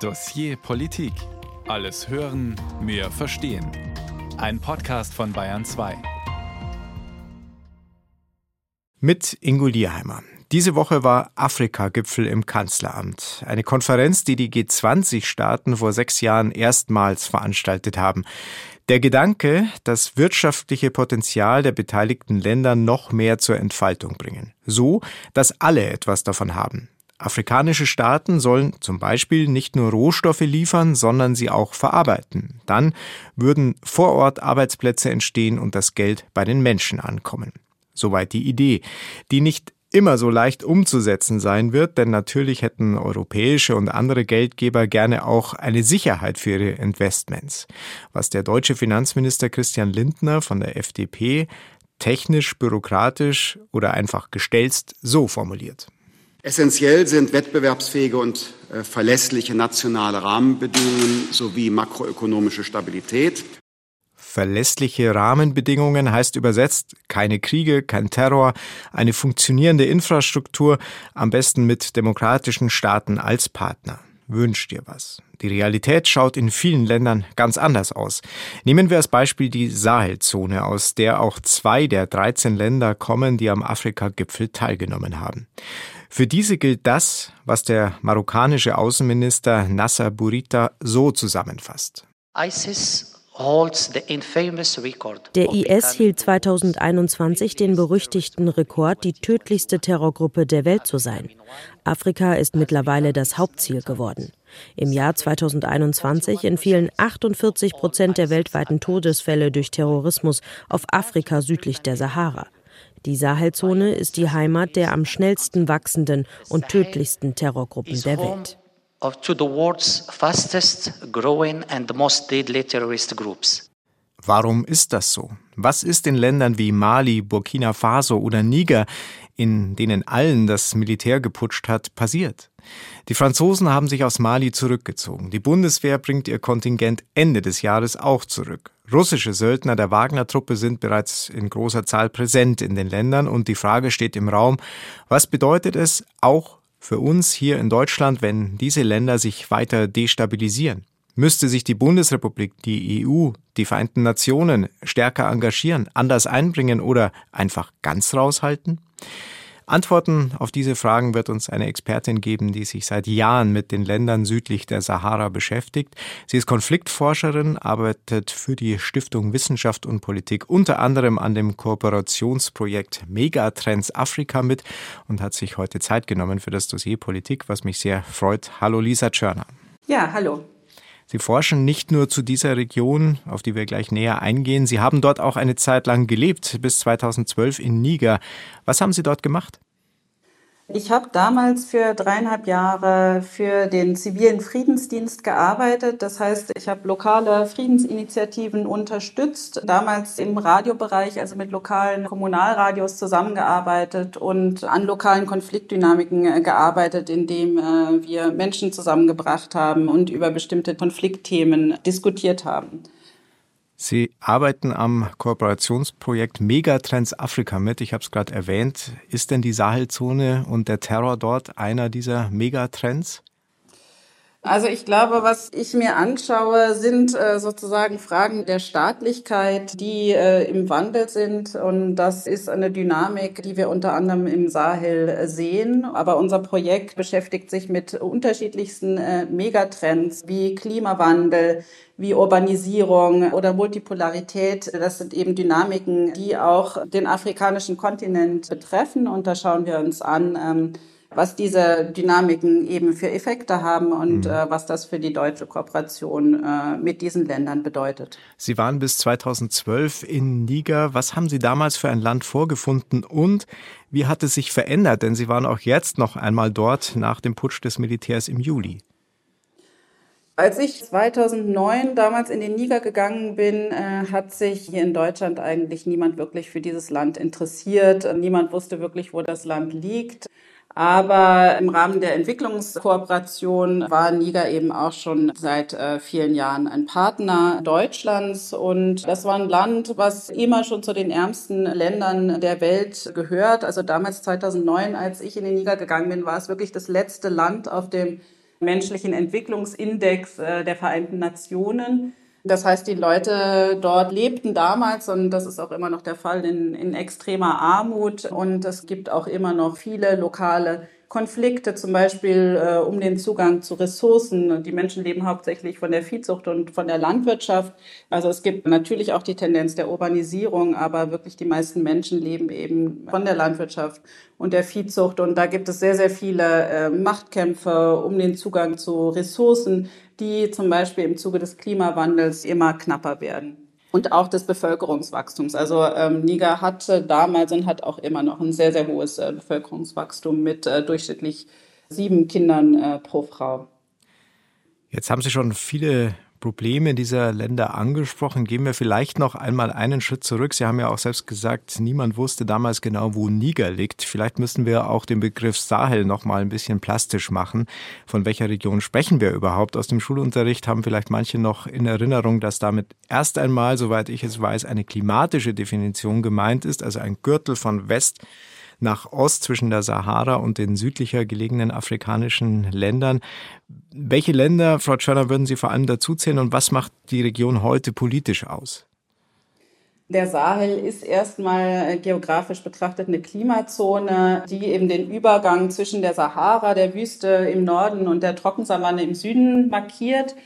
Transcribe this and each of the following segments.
Dossier Politik. Alles hören, mehr verstehen. Ein Podcast von Bayern 2. Mit Ingo Lierheimer. Diese Woche war Afrika-Gipfel im Kanzleramt. Eine Konferenz, die die G20-Staaten vor sechs Jahren erstmals veranstaltet haben. Der Gedanke, das wirtschaftliche Potenzial der beteiligten Länder noch mehr zur Entfaltung bringen. So, dass alle etwas davon haben. Afrikanische Staaten sollen zum Beispiel nicht nur Rohstoffe liefern, sondern sie auch verarbeiten. Dann würden vor Ort Arbeitsplätze entstehen und das Geld bei den Menschen ankommen. Soweit die Idee, die nicht immer so leicht umzusetzen sein wird, denn natürlich hätten europäische und andere Geldgeber gerne auch eine Sicherheit für ihre Investments. Was der deutsche Finanzminister Christian Lindner von der FDP technisch, bürokratisch oder einfach gestelzt so formuliert. Essentiell sind wettbewerbsfähige und äh, verlässliche nationale Rahmenbedingungen sowie makroökonomische Stabilität. Verlässliche Rahmenbedingungen heißt übersetzt keine Kriege, kein Terror, eine funktionierende Infrastruktur, am besten mit demokratischen Staaten als Partner. Wünsch dir was. Die Realität schaut in vielen Ländern ganz anders aus. Nehmen wir als Beispiel die Sahelzone, aus der auch zwei der 13 Länder kommen, die am Afrika-Gipfel teilgenommen haben. Für diese gilt das, was der marokkanische Außenminister Nasser Burita so zusammenfasst. Der IS hielt 2021 den berüchtigten Rekord, die tödlichste Terrorgruppe der Welt zu sein. Afrika ist mittlerweile das Hauptziel geworden. Im Jahr 2021 entfielen 48 Prozent der weltweiten Todesfälle durch Terrorismus auf Afrika südlich der Sahara. Die Sahelzone ist die Heimat der am schnellsten wachsenden und tödlichsten Terrorgruppen der Welt. Warum ist das so? Was ist in Ländern wie Mali, Burkina Faso oder Niger, in denen allen das Militär geputscht hat, passiert? Die Franzosen haben sich aus Mali zurückgezogen. Die Bundeswehr bringt ihr Kontingent Ende des Jahres auch zurück. Russische Söldner der Wagner-Truppe sind bereits in großer Zahl präsent in den Ländern und die Frage steht im Raum, was bedeutet es auch für uns hier in Deutschland, wenn diese Länder sich weiter destabilisieren? Müsste sich die Bundesrepublik, die EU, die Vereinten Nationen stärker engagieren, anders einbringen oder einfach ganz raushalten? Antworten auf diese Fragen wird uns eine Expertin geben, die sich seit Jahren mit den Ländern südlich der Sahara beschäftigt. Sie ist Konfliktforscherin, arbeitet für die Stiftung Wissenschaft und Politik unter anderem an dem Kooperationsprojekt Megatrends Afrika mit und hat sich heute Zeit genommen für das Dossier Politik, was mich sehr freut. Hallo Lisa Tschörner. Ja, hallo. Sie forschen nicht nur zu dieser Region, auf die wir gleich näher eingehen. Sie haben dort auch eine Zeit lang gelebt, bis 2012 in Niger. Was haben Sie dort gemacht? Ich habe damals für dreieinhalb Jahre für den zivilen Friedensdienst gearbeitet. Das heißt, ich habe lokale Friedensinitiativen unterstützt, damals im Radiobereich, also mit lokalen Kommunalradios zusammengearbeitet und an lokalen Konfliktdynamiken äh, gearbeitet, indem äh, wir Menschen zusammengebracht haben und über bestimmte Konfliktthemen diskutiert haben. Sie arbeiten am Kooperationsprojekt Megatrends Afrika mit. Ich habe es gerade erwähnt. Ist denn die Sahelzone und der Terror dort einer dieser Megatrends? Also ich glaube, was ich mir anschaue, sind äh, sozusagen Fragen der Staatlichkeit, die äh, im Wandel sind. Und das ist eine Dynamik, die wir unter anderem im Sahel äh, sehen. Aber unser Projekt beschäftigt sich mit unterschiedlichsten Megatrends wie Klimawandel, wie Urbanisierung oder Multipolarität. Das sind eben Dynamiken, die auch den afrikanischen Kontinent betreffen. Und da schauen wir uns an, ähm, was diese Dynamiken eben für Effekte haben und mhm. äh, was das für die deutsche Kooperation äh, mit diesen Ländern bedeutet. Sie waren bis 2012 in Niger. Was haben Sie damals für ein Land vorgefunden und wie hat es sich verändert? Denn Sie waren auch jetzt noch einmal dort nach dem Putsch des Militärs im Juli. Als ich 2009 damals in den Niger gegangen bin, äh, hat sich hier in Deutschland eigentlich niemand wirklich für dieses Land interessiert. Niemand wusste wirklich, wo das Land liegt. Aber im Rahmen der Entwicklungskooperation war Niger eben auch schon seit äh, vielen Jahren ein Partner Deutschlands. Und das war ein Land, was immer schon zu den ärmsten Ländern der Welt gehört. Also damals 2009, als ich in den Niger gegangen bin, war es wirklich das letzte Land auf dem menschlichen Entwicklungsindex äh, der Vereinten Nationen. Das heißt, die Leute dort lebten damals, und das ist auch immer noch der Fall, in, in extremer Armut. Und es gibt auch immer noch viele lokale Konflikte, zum Beispiel äh, um den Zugang zu Ressourcen. Die Menschen leben hauptsächlich von der Viehzucht und von der Landwirtschaft. Also es gibt natürlich auch die Tendenz der Urbanisierung, aber wirklich die meisten Menschen leben eben von der Landwirtschaft und der Viehzucht. Und da gibt es sehr, sehr viele äh, Machtkämpfe um den Zugang zu Ressourcen, die zum Beispiel im Zuge des Klimawandels immer knapper werden und auch des Bevölkerungswachstums. Also ähm, Niger hatte damals und hat auch immer noch ein sehr, sehr hohes äh, Bevölkerungswachstum mit äh, durchschnittlich sieben Kindern äh, pro Frau. Jetzt haben Sie schon viele Probleme dieser Länder angesprochen. Gehen wir vielleicht noch einmal einen Schritt zurück. Sie haben ja auch selbst gesagt, niemand wusste damals genau, wo Niger liegt. Vielleicht müssen wir auch den Begriff Sahel noch mal ein bisschen plastisch machen. Von welcher Region sprechen wir überhaupt? Aus dem Schulunterricht haben vielleicht manche noch in Erinnerung, dass damit erst einmal, soweit ich es weiß, eine klimatische Definition gemeint ist, also ein Gürtel von West nach Ost zwischen der Sahara und den südlicher gelegenen afrikanischen Ländern. Welche Länder, Frau Tschörner, würden Sie vor allem dazuzählen und was macht die Region heute politisch aus? Der Sahel ist erstmal geografisch betrachtet eine Klimazone, die eben den Übergang zwischen der Sahara, der Wüste im Norden und der Trockensavanne im Süden markiert.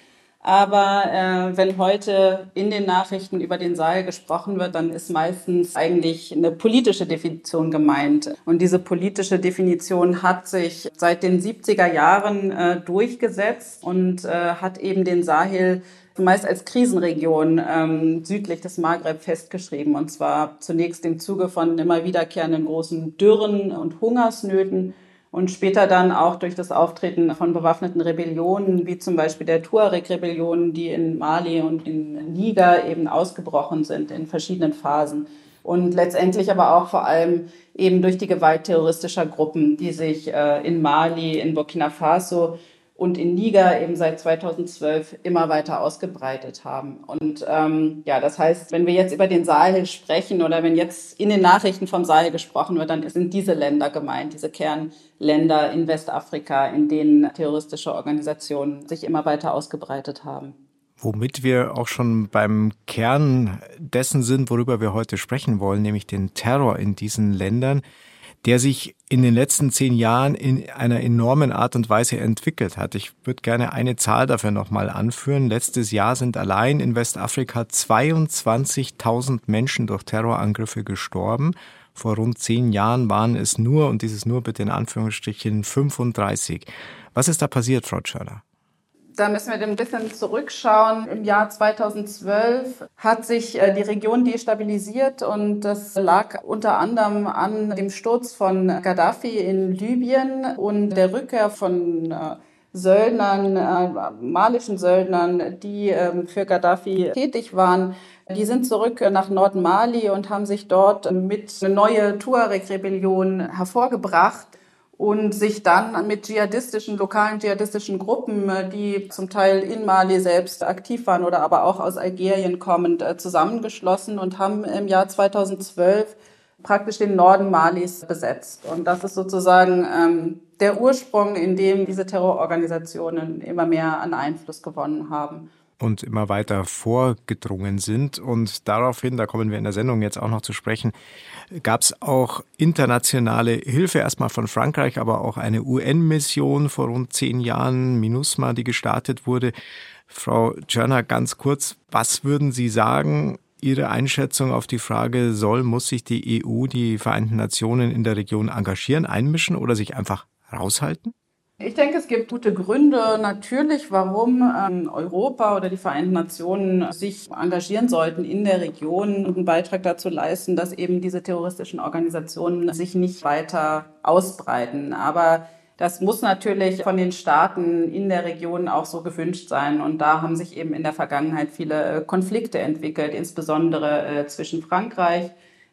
Aber äh, wenn heute in den Nachrichten über den Saal gesprochen wird, dann ist meistens eigentlich eine politische Definition gemeint. Und diese politische Definition hat sich seit den 70er Jahren äh, durchgesetzt und äh, hat eben den Sahel meist als Krisenregion ähm, südlich des Maghreb festgeschrieben. Und zwar zunächst im Zuge von immer wiederkehrenden großen Dürren und Hungersnöten und später dann auch durch das Auftreten von bewaffneten Rebellionen, wie zum Beispiel der Tuareg-Rebellion, die in Mali und in Niger eben ausgebrochen sind in verschiedenen Phasen. Und letztendlich aber auch vor allem eben durch die Gewalt terroristischer Gruppen, die sich äh, in Mali, in Burkina Faso und in Niger eben seit 2012 immer weiter ausgebreitet haben. Und ähm, ja, das heißt, wenn wir jetzt über den Sahel sprechen oder wenn jetzt in den Nachrichten vom Sahel gesprochen wird, dann sind diese Länder gemeint, diese Kernländer in Westafrika, in denen terroristische Organisationen sich immer weiter ausgebreitet haben. Womit wir auch schon beim Kern dessen sind, worüber wir heute sprechen wollen, nämlich den Terror in diesen Ländern der sich in den letzten zehn Jahren in einer enormen Art und Weise entwickelt hat. Ich würde gerne eine Zahl dafür nochmal anführen. Letztes Jahr sind allein in Westafrika 22.000 Menschen durch Terrorangriffe gestorben. Vor rund zehn Jahren waren es nur, und dieses nur bitte in Anführungsstrichen, 35. Was ist da passiert, Frau Tschöller? Da müssen wir ein bisschen zurückschauen. Im Jahr 2012 hat sich äh, die Region destabilisiert und das lag unter anderem an dem Sturz von Gaddafi in Libyen und der Rückkehr von äh, Söldnern, äh, malischen Söldnern, die ähm, für Gaddafi tätig waren. Die sind zurück nach Nordmali und haben sich dort mit einer neuen Tuareg-Rebellion hervorgebracht und sich dann mit dschihadistischen, lokalen dschihadistischen Gruppen, äh, die zum Teil in Mali selbst aktiv waren oder aber auch aus Algerien kommend, äh, zusammengeschlossen und haben im Jahr 2012 praktisch den Norden Malis besetzt. Und das ist sozusagen ähm, der Ursprung, in dem diese Terrororganisationen immer mehr an Einfluss gewonnen haben und immer weiter vorgedrungen sind. Und daraufhin, da kommen wir in der Sendung jetzt auch noch zu sprechen, gab es auch internationale Hilfe, erstmal von Frankreich, aber auch eine UN-Mission vor rund zehn Jahren, MINUSMA, die gestartet wurde. Frau Tschörner, ganz kurz, was würden Sie sagen, Ihre Einschätzung auf die Frage, soll, muss sich die EU, die Vereinten Nationen in der Region engagieren, einmischen oder sich einfach raushalten? Ich denke, es gibt gute Gründe natürlich, warum ähm, Europa oder die Vereinten Nationen sich engagieren sollten in der Region und einen Beitrag dazu leisten, dass eben diese terroristischen Organisationen sich nicht weiter ausbreiten. Aber das muss natürlich von den Staaten in der Region auch so gewünscht sein. Und da haben sich eben in der Vergangenheit viele äh, Konflikte entwickelt, insbesondere äh, zwischen Frankreich,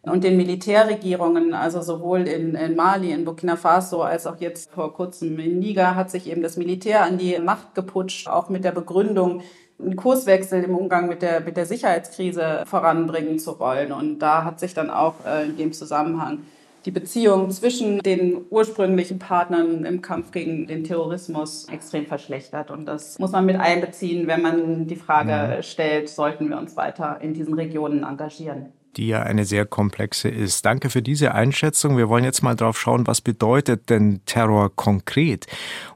und den Militärregierungen, also sowohl in, in, Mali, in Burkina Faso als auch jetzt vor kurzem in Niger, hat sich eben das Militär an die Macht geputscht, auch mit der Begründung, einen Kurswechsel im Umgang mit der, mit der Sicherheitskrise voranbringen zu wollen. Und da hat sich dann auch äh, in dem Zusammenhang die Beziehung zwischen den ursprünglichen Partnern im Kampf gegen den Terrorismus extrem verschlechtert. Und das muss man mit einbeziehen, wenn man die Frage mhm. stellt, sollten wir uns weiter in diesen Regionen engagieren die ja eine sehr komplexe ist. Danke für diese Einschätzung. Wir wollen jetzt mal drauf schauen, was bedeutet denn Terror konkret?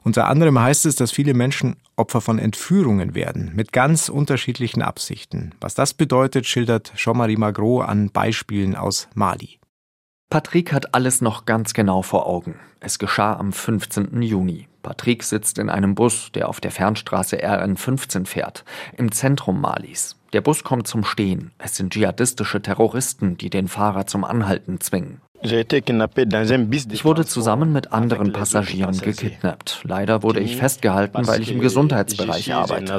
Unter anderem heißt es, dass viele Menschen Opfer von Entführungen werden, mit ganz unterschiedlichen Absichten. Was das bedeutet, schildert Jean-Marie Magro an Beispielen aus Mali. Patrick hat alles noch ganz genau vor Augen. Es geschah am 15. Juni. Patrick sitzt in einem Bus, der auf der Fernstraße RN15 fährt, im Zentrum Malis. Der Bus kommt zum Stehen. Es sind dschihadistische Terroristen, die den Fahrer zum Anhalten zwingen. Ich wurde zusammen mit anderen Passagieren gekidnappt. Leider wurde ich festgehalten, weil ich im Gesundheitsbereich arbeite.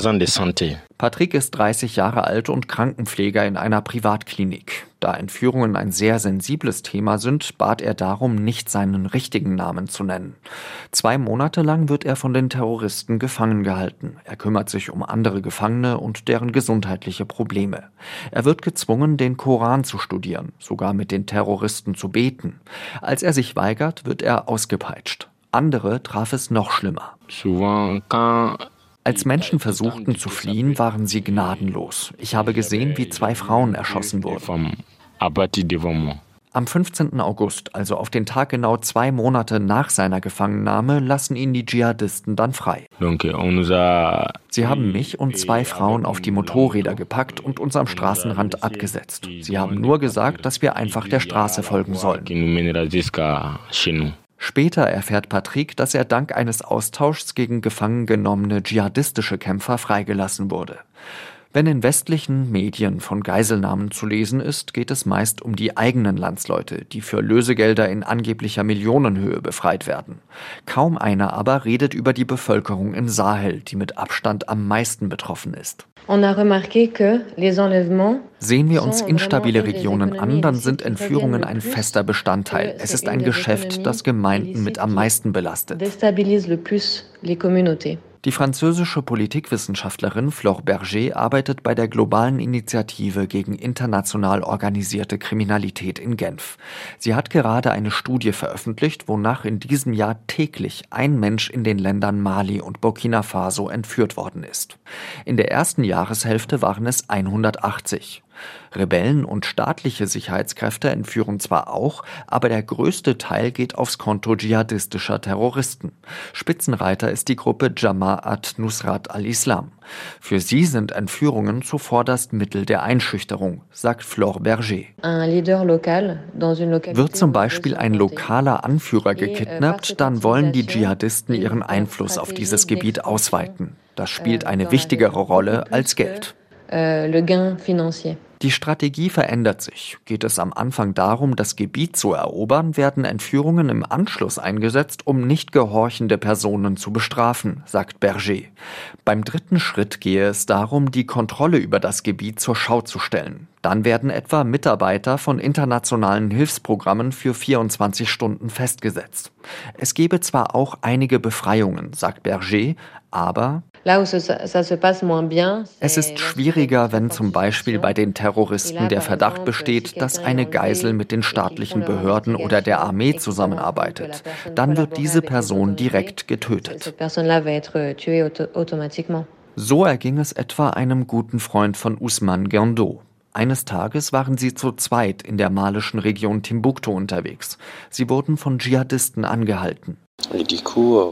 Patrick ist 30 Jahre alt und Krankenpfleger in einer Privatklinik. Da Entführungen ein sehr sensibles Thema sind, bat er darum, nicht seinen richtigen Namen zu nennen. Zwei Monate lang wird er von den Terroristen gefangen gehalten. Er kümmert sich um andere Gefangene und deren gesundheitliche Probleme. Er wird gezwungen, den Koran zu studieren, sogar mit den Terroristen zu beten. Als er sich weigert, wird er ausgepeitscht. Andere traf es noch schlimmer. Als Menschen versuchten zu fliehen, waren sie gnadenlos. Ich habe gesehen, wie zwei Frauen erschossen wurden. Am 15. August, also auf den Tag genau zwei Monate nach seiner Gefangennahme, lassen ihn die Dschihadisten dann frei. Sie haben mich und zwei Frauen auf die Motorräder gepackt und uns am Straßenrand abgesetzt. Sie haben nur gesagt, dass wir einfach der Straße folgen sollen. Später erfährt Patrick, dass er dank eines Austauschs gegen gefangen genommene dschihadistische Kämpfer freigelassen wurde. Wenn in westlichen Medien von Geiselnahmen zu lesen ist, geht es meist um die eigenen Landsleute, die für Lösegelder in angeblicher Millionenhöhe befreit werden. Kaum einer aber redet über die Bevölkerung im Sahel, die mit Abstand am meisten betroffen ist. Sehen wir uns instabile Regionen an, dann sind Entführungen ein fester Bestandteil. Es ist ein Geschäft, das Gemeinden mit am meisten belastet. Die französische Politikwissenschaftlerin Flore Berger arbeitet bei der globalen Initiative gegen international organisierte Kriminalität in Genf. Sie hat gerade eine Studie veröffentlicht, wonach in diesem Jahr täglich ein Mensch in den Ländern Mali und Burkina Faso entführt worden ist. In der ersten Jahreshälfte waren es 180. Rebellen und staatliche Sicherheitskräfte entführen zwar auch, aber der größte Teil geht aufs Konto dschihadistischer Terroristen. Spitzenreiter ist die Gruppe Jama'at Nusrat al-Islam. Für sie sind Entführungen zuvorderst Mittel der Einschüchterung, sagt Flore Berger. Wird zum Beispiel ein lokaler Anführer euh, gekidnappt, dann wollen die Dschihadisten ihren Einfluss auf dieses Gebiet ausweiten. Das spielt euh, eine wichtigere Rolle als Geld. Euh, le gain financier. Die Strategie verändert sich. Geht es am Anfang darum, das Gebiet zu erobern, werden Entführungen im Anschluss eingesetzt, um nicht gehorchende Personen zu bestrafen, sagt Berger. Beim dritten Schritt gehe es darum, die Kontrolle über das Gebiet zur Schau zu stellen. Dann werden etwa Mitarbeiter von internationalen Hilfsprogrammen für 24 Stunden festgesetzt. Es gebe zwar auch einige Befreiungen, sagt Berger, aber es ist schwieriger, wenn zum Beispiel bei den Terroristen der Verdacht besteht, dass eine Geisel mit den staatlichen Behörden oder der Armee zusammenarbeitet. Dann wird diese Person direkt getötet. So erging es etwa einem guten Freund von Usman Gendo. Eines Tages waren sie zu zweit in der malischen Region Timbuktu unterwegs. Sie wurden von Dschihadisten angehalten.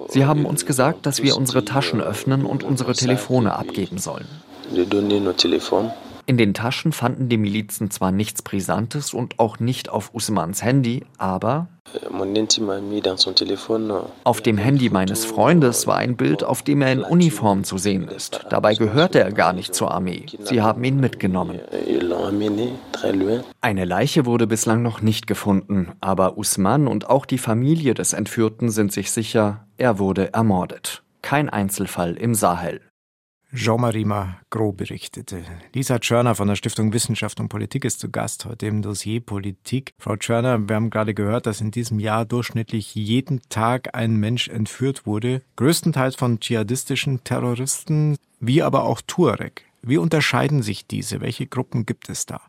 Sie haben uns gesagt, dass wir unsere Taschen öffnen und unsere Telefone abgeben sollen. In den Taschen fanden die Milizen zwar nichts Brisantes und auch nicht auf Usmans Handy, aber auf dem Handy meines Freundes war ein Bild, auf dem er in Uniform zu sehen ist. Dabei gehörte er gar nicht zur Armee. Sie haben ihn mitgenommen. Eine Leiche wurde bislang noch nicht gefunden, aber Usman und auch die Familie des Entführten sind sich sicher, er wurde ermordet. Kein Einzelfall im Sahel. Jean-Marie Magro berichtete. Lisa Tschörner von der Stiftung Wissenschaft und Politik ist zu Gast heute im Dossier Politik. Frau Tschörner, wir haben gerade gehört, dass in diesem Jahr durchschnittlich jeden Tag ein Mensch entführt wurde, größtenteils von dschihadistischen Terroristen, wie aber auch Tuareg. Wie unterscheiden sich diese? Welche Gruppen gibt es da?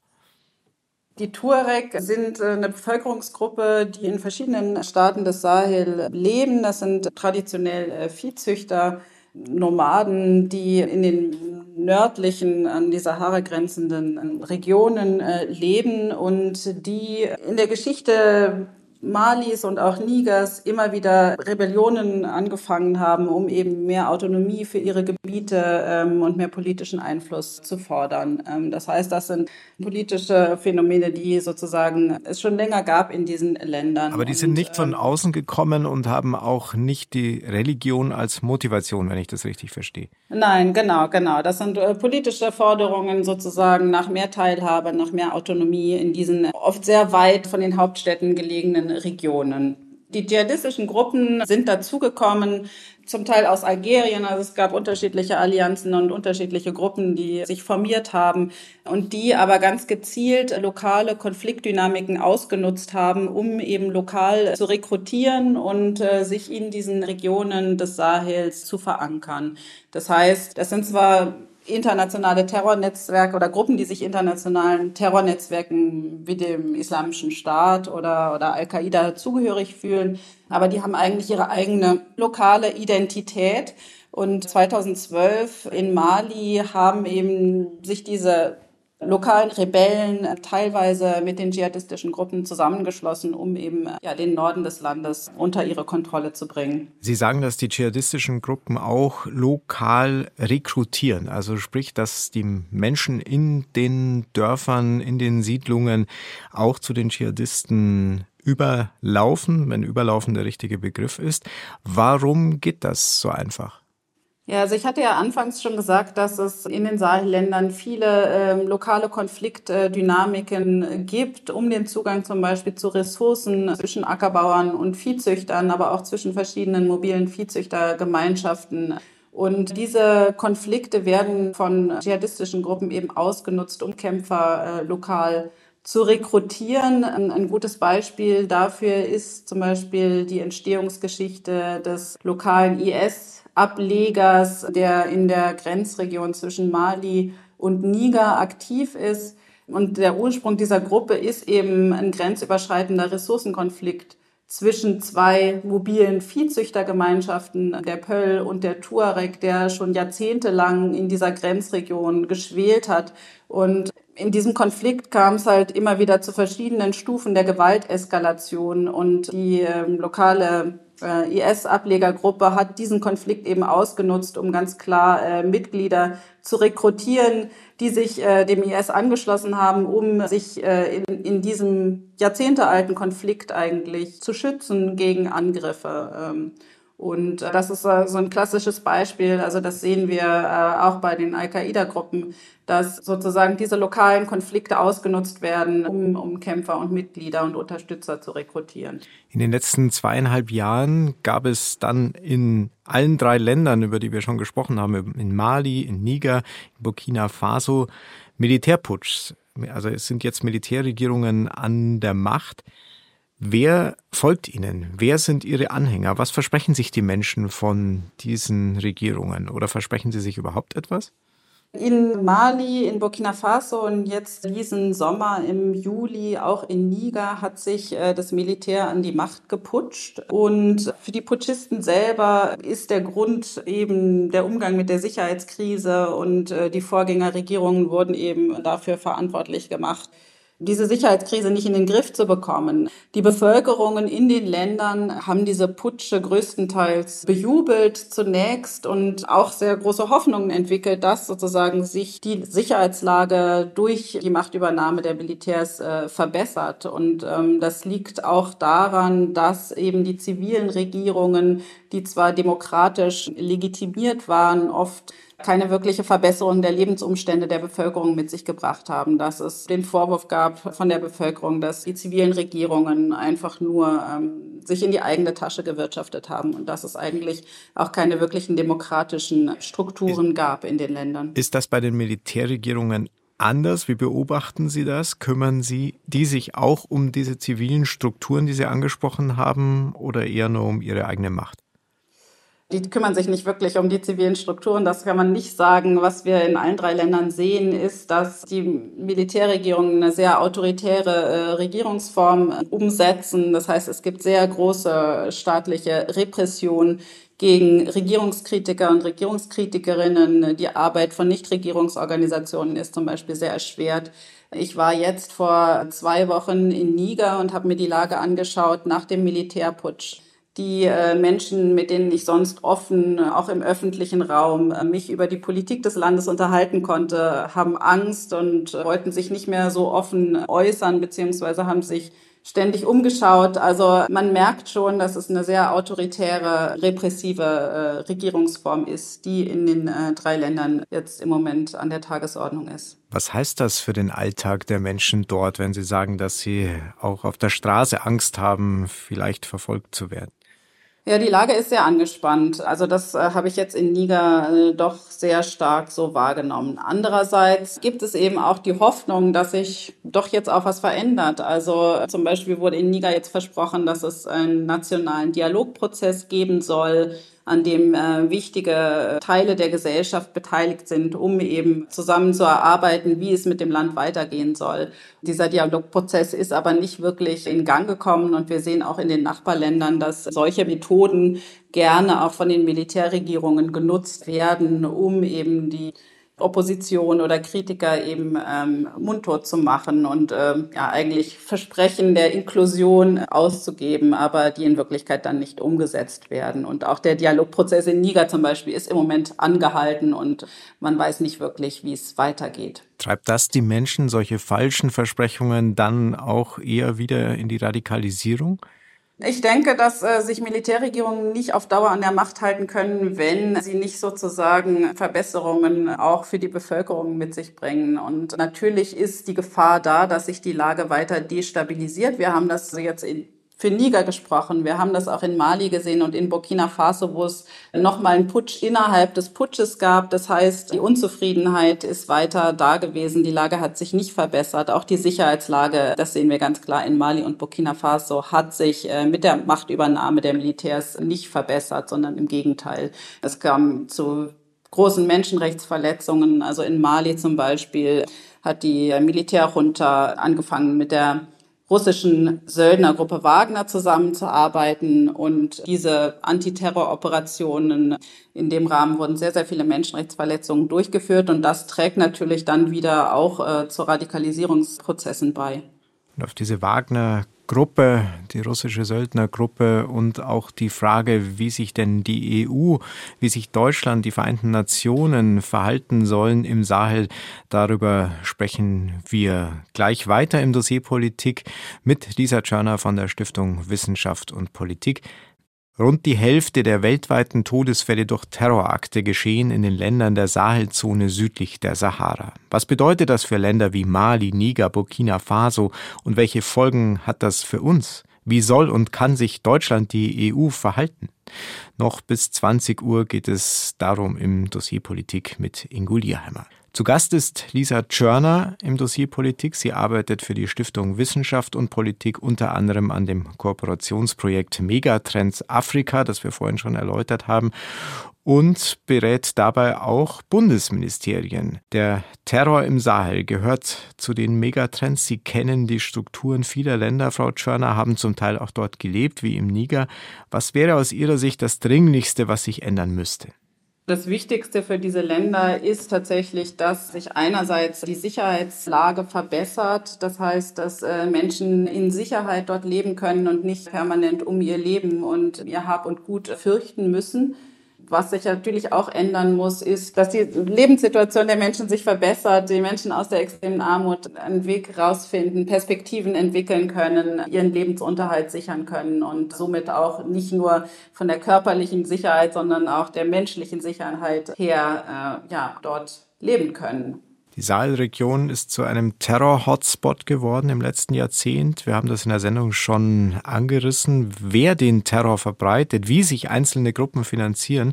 Die Tuareg sind äh, eine Bevölkerungsgruppe, die in verschiedenen Staaten des Sahel leben. Das sind traditionell äh, Viehzüchter, Nomaden, die in den nördlichen, an die Sahara grenzenden Regionen äh, leben und die in der Geschichte Malis und auch Nigers immer wieder Rebellionen angefangen haben, um eben mehr Autonomie für ihre Gebiete ähm, und mehr politischen Einfluss zu fordern. Ähm, das heißt, das sind politische Phänomene, die sozusagen es schon länger gab in diesen Ländern. Aber die sind nicht von ähm, außen gekommen und haben auch nicht die Religion als Motivation, wenn ich das richtig verstehe. Nein, genau, genau. Das sind äh, politische Forderungen sozusagen nach mehr Teilhabe, nach mehr Autonomie in diesen oft sehr weit von den Hauptstädten gelegenen Regionen. Die dschihadistischen Gruppen sind dazugekommen, zum Teil aus Algerien. Also es gab unterschiedliche Allianzen und unterschiedliche Gruppen, die sich formiert haben und die aber ganz gezielt lokale Konfliktdynamiken ausgenutzt haben, um eben lokal zu rekrutieren und äh, sich in diesen Regionen des Sahels zu verankern. Das heißt, das sind zwar internationale Terrornetzwerke oder Gruppen, die sich internationalen Terrornetzwerken wie dem Islamischen Staat oder, oder Al-Qaida zugehörig fühlen. Aber die haben eigentlich ihre eigene lokale Identität. Und 2012 in Mali haben eben sich diese lokalen Rebellen teilweise mit den dschihadistischen Gruppen zusammengeschlossen, um eben ja, den Norden des Landes unter ihre Kontrolle zu bringen. Sie sagen, dass die dschihadistischen Gruppen auch lokal rekrutieren, also sprich, dass die Menschen in den Dörfern, in den Siedlungen auch zu den Dschihadisten überlaufen, wenn überlaufen der richtige Begriff ist. Warum geht das so einfach? Ja, also ich hatte ja anfangs schon gesagt, dass es in den Sahelländern viele ähm, lokale Konfliktdynamiken gibt, um den Zugang zum Beispiel zu Ressourcen zwischen Ackerbauern und Viehzüchtern, aber auch zwischen verschiedenen mobilen Viehzüchtergemeinschaften. Und diese Konflikte werden von dschihadistischen Gruppen eben ausgenutzt, um Kämpfer äh, lokal zu rekrutieren. Ein, gutes Beispiel dafür ist zum Beispiel die Entstehungsgeschichte des lokalen IS Ablegers, der in der Grenzregion zwischen Mali und Niger aktiv ist. Und der Ursprung dieser Gruppe ist eben ein grenzüberschreitender Ressourcenkonflikt zwischen zwei mobilen Viehzüchtergemeinschaften, der Pöll und der Tuareg, der schon jahrzehntelang in dieser Grenzregion geschwelt hat. Und in diesem Konflikt kam es halt immer wieder zu verschiedenen Stufen der Gewalteskalation und die äh, lokale IS-Ablegergruppe hat diesen Konflikt eben ausgenutzt, um ganz klar äh, Mitglieder zu rekrutieren, die sich äh, dem IS angeschlossen haben, um sich äh, in, in diesem jahrzehntealten Konflikt eigentlich zu schützen gegen Angriffe. Ähm, und äh, das ist äh, so ein klassisches Beispiel. Also das sehen wir äh, auch bei den Al-Qaida-Gruppen, dass sozusagen diese lokalen Konflikte ausgenutzt werden, um, um Kämpfer und Mitglieder und Unterstützer zu rekrutieren. In den letzten zweieinhalb Jahren gab es dann in allen drei Ländern, über die wir schon gesprochen haben, in Mali, in Niger, in Burkina Faso, Militärputschs. Also es sind jetzt Militärregierungen an der Macht. Wer folgt ihnen? Wer sind ihre Anhänger? Was versprechen sich die Menschen von diesen Regierungen? Oder versprechen sie sich überhaupt etwas? In Mali, in Burkina Faso und jetzt diesen Sommer im Juli auch in Niger hat sich äh, das Militär an die Macht geputscht. Und für die Putschisten selber ist der Grund eben der Umgang mit der Sicherheitskrise und äh, die Vorgängerregierungen wurden eben dafür verantwortlich gemacht diese Sicherheitskrise nicht in den Griff zu bekommen. Die Bevölkerungen in den Ländern haben diese Putsche größtenteils bejubelt zunächst und auch sehr große Hoffnungen entwickelt, dass sozusagen sich die Sicherheitslage durch die Machtübernahme der Militärs äh, verbessert. Und ähm, das liegt auch daran, dass eben die zivilen Regierungen, die zwar demokratisch legitimiert waren, oft keine wirkliche Verbesserung der Lebensumstände der Bevölkerung mit sich gebracht haben, dass es den Vorwurf gab von der Bevölkerung, dass die zivilen Regierungen einfach nur ähm, sich in die eigene Tasche gewirtschaftet haben und dass es eigentlich auch keine wirklichen demokratischen Strukturen gab in den Ländern. Ist das bei den Militärregierungen anders? Wie beobachten Sie das? Kümmern Sie die sich auch um diese zivilen Strukturen, die Sie angesprochen haben, oder eher nur um ihre eigene Macht? Die kümmern sich nicht wirklich um die zivilen Strukturen. Das kann man nicht sagen. Was wir in allen drei Ländern sehen, ist, dass die Militärregierungen eine sehr autoritäre äh, Regierungsform umsetzen. Das heißt, es gibt sehr große staatliche Repression gegen Regierungskritiker und Regierungskritikerinnen. Die Arbeit von Nichtregierungsorganisationen ist zum Beispiel sehr erschwert. Ich war jetzt vor zwei Wochen in Niger und habe mir die Lage angeschaut nach dem Militärputsch. Die äh, Menschen, mit denen ich sonst offen, auch im öffentlichen Raum, äh, mich über die Politik des Landes unterhalten konnte, haben Angst und wollten sich nicht mehr so offen äußern, beziehungsweise haben sich ständig umgeschaut. Also man merkt schon, dass es eine sehr autoritäre, repressive äh, Regierungsform ist, die in den äh, drei Ländern jetzt im Moment an der Tagesordnung ist. Was heißt das für den Alltag der Menschen dort, wenn Sie sagen, dass sie auch auf der Straße Angst haben, vielleicht verfolgt zu werden? Ja, die Lage ist sehr angespannt. Also das äh, habe ich jetzt in Niger äh, doch sehr stark so wahrgenommen. Andererseits gibt es eben auch die Hoffnung, dass sich doch jetzt auch was verändert. Also zum Beispiel wurde in Niger jetzt versprochen, dass es einen nationalen Dialogprozess geben soll an dem äh, wichtige Teile der Gesellschaft beteiligt sind, um eben zusammen zu erarbeiten, wie es mit dem Land weitergehen soll. Dieser Dialogprozess ist aber nicht wirklich in Gang gekommen und wir sehen auch in den Nachbarländern, dass solche Methoden gerne auch von den Militärregierungen genutzt werden, um eben die Opposition oder Kritiker eben ähm, mundtot zu machen und ähm, ja eigentlich Versprechen der Inklusion auszugeben, aber die in Wirklichkeit dann nicht umgesetzt werden. Und auch der Dialogprozess in Niger zum Beispiel ist im Moment angehalten und man weiß nicht wirklich, wie es weitergeht. Treibt das die Menschen, solche falschen Versprechungen, dann auch eher wieder in die Radikalisierung? Ich denke, dass äh, sich Militärregierungen nicht auf Dauer an der Macht halten können, wenn sie nicht sozusagen Verbesserungen auch für die Bevölkerung mit sich bringen. Und natürlich ist die Gefahr da, dass sich die Lage weiter destabilisiert. Wir haben das jetzt in für Niger gesprochen. Wir haben das auch in Mali gesehen und in Burkina Faso, wo es nochmal einen Putsch innerhalb des Putsches gab. Das heißt, die Unzufriedenheit ist weiter da gewesen. Die Lage hat sich nicht verbessert. Auch die Sicherheitslage, das sehen wir ganz klar in Mali und Burkina Faso, hat sich äh, mit der Machtübernahme der Militärs nicht verbessert, sondern im Gegenteil. Es kam zu großen Menschenrechtsverletzungen. Also in Mali zum Beispiel hat die Militärjunta angefangen mit der russischen Söldnergruppe Wagner zusammenzuarbeiten und diese Antiterroroperationen in dem Rahmen wurden sehr, sehr viele Menschenrechtsverletzungen durchgeführt und das trägt natürlich dann wieder auch äh, zu Radikalisierungsprozessen bei. Und auf diese Wagner Gruppe, die russische Söldnergruppe und auch die Frage, wie sich denn die EU, wie sich Deutschland, die Vereinten Nationen verhalten sollen im Sahel. Darüber sprechen wir gleich weiter im Dossier Politik mit Lisa Tschörner von der Stiftung Wissenschaft und Politik. Rund die Hälfte der weltweiten Todesfälle durch Terrorakte geschehen in den Ländern der Sahelzone südlich der Sahara. Was bedeutet das für Länder wie Mali, Niger, Burkina Faso und welche Folgen hat das für uns? Wie soll und kann sich Deutschland die EU verhalten? Noch bis 20 Uhr geht es darum im Dossier Politik mit Ingo Lierheimer. Zu Gast ist Lisa Tschörner im Dossier Politik. Sie arbeitet für die Stiftung Wissenschaft und Politik unter anderem an dem Kooperationsprojekt Megatrends Afrika, das wir vorhin schon erläutert haben, und berät dabei auch Bundesministerien. Der Terror im Sahel gehört zu den Megatrends. Sie kennen die Strukturen vieler Länder. Frau Tschörner haben zum Teil auch dort gelebt, wie im Niger. Was wäre aus Ihrer Sicht das Dringlichste, was sich ändern müsste? Das Wichtigste für diese Länder ist tatsächlich, dass sich einerseits die Sicherheitslage verbessert. Das heißt, dass äh, Menschen in Sicherheit dort leben können und nicht permanent um ihr Leben und ihr Hab und Gut fürchten müssen. Was sich natürlich auch ändern muss, ist, dass die Lebenssituation der Menschen sich verbessert, die Menschen aus der extremen Armut einen Weg rausfinden, Perspektiven entwickeln können, ihren Lebensunterhalt sichern können und somit auch nicht nur von der körperlichen Sicherheit, sondern auch der menschlichen Sicherheit her äh, ja, dort leben können. Die Sahelregion ist zu einem Terror-Hotspot geworden im letzten Jahrzehnt. Wir haben das in der Sendung schon angerissen. Wer den Terror verbreitet, wie sich einzelne Gruppen finanzieren,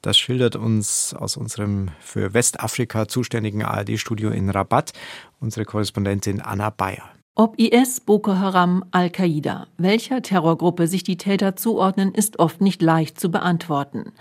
das schildert uns aus unserem für Westafrika zuständigen ARD-Studio in Rabat unsere Korrespondentin Anna Bayer. Ob IS, Boko Haram, Al-Qaida, welcher Terrorgruppe sich die Täter zuordnen, ist oft nicht leicht zu beantworten.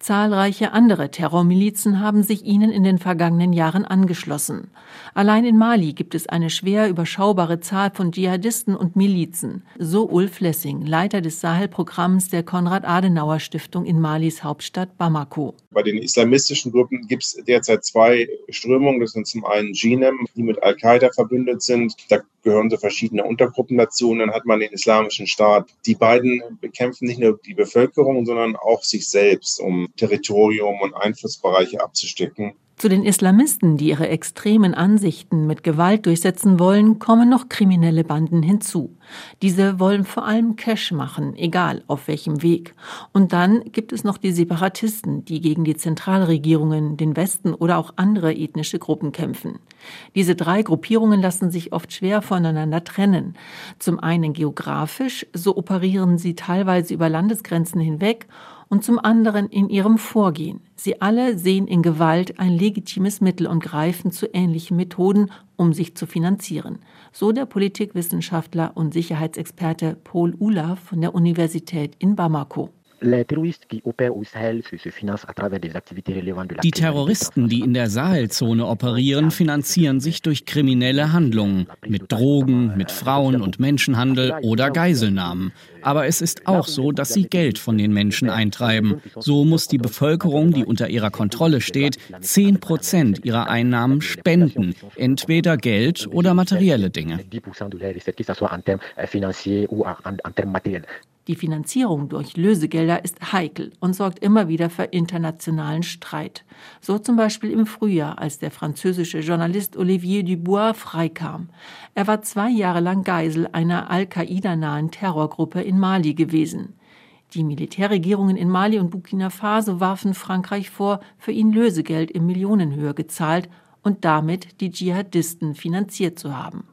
Zahlreiche andere Terrormilizen haben sich ihnen in den vergangenen Jahren angeschlossen. Allein in Mali gibt es eine schwer überschaubare Zahl von Dschihadisten und Milizen, so Ulf Lessing, Leiter des Sahel-Programms der Konrad-Adenauer-Stiftung in Malis Hauptstadt Bamako. Bei den islamistischen Gruppen gibt es derzeit zwei Strömungen. Das sind zum einen Jinem, die mit Al-Qaida verbündet sind. Da gehören so verschiedene Untergruppen dazu. Und dann hat man den Islamischen Staat. Die beiden bekämpfen nicht nur die Bevölkerung, sondern auch sich selbst, um Territorium und Einflussbereiche abzustecken. Zu den Islamisten, die ihre extremen Ansichten mit Gewalt durchsetzen wollen, kommen noch kriminelle Banden hinzu. Diese wollen vor allem Cash machen, egal auf welchem Weg. Und dann gibt es noch die Separatisten, die gegen die Zentralregierungen, den Westen oder auch andere ethnische Gruppen kämpfen. Diese drei Gruppierungen lassen sich oft schwer voneinander trennen. Zum einen geografisch, so operieren sie teilweise über Landesgrenzen hinweg und zum anderen in ihrem Vorgehen. Sie alle sehen in Gewalt ein legitimes Mittel und greifen zu ähnlichen Methoden, um sich zu finanzieren. So der Politikwissenschaftler und Sicherheitsexperte Paul Ula von der Universität in Bamako. Die Terroristen, die in der Sahelzone operieren, finanzieren sich durch kriminelle Handlungen, mit Drogen, mit Frauen- und Menschenhandel oder Geiselnahmen. Aber es ist auch so, dass sie Geld von den Menschen eintreiben. So muss die Bevölkerung, die unter ihrer Kontrolle steht, 10 Prozent ihrer Einnahmen spenden, entweder Geld oder materielle Dinge. Die Finanzierung durch Lösegelder ist heikel und sorgt immer wieder für internationalen Streit. So zum Beispiel im Frühjahr, als der französische Journalist Olivier Dubois freikam. Er war zwei Jahre lang Geisel einer Al-Qaida-nahen Terrorgruppe in Mali gewesen. Die Militärregierungen in Mali und Burkina Faso warfen Frankreich vor, für ihn Lösegeld in Millionenhöhe gezahlt und damit die Dschihadisten finanziert zu haben.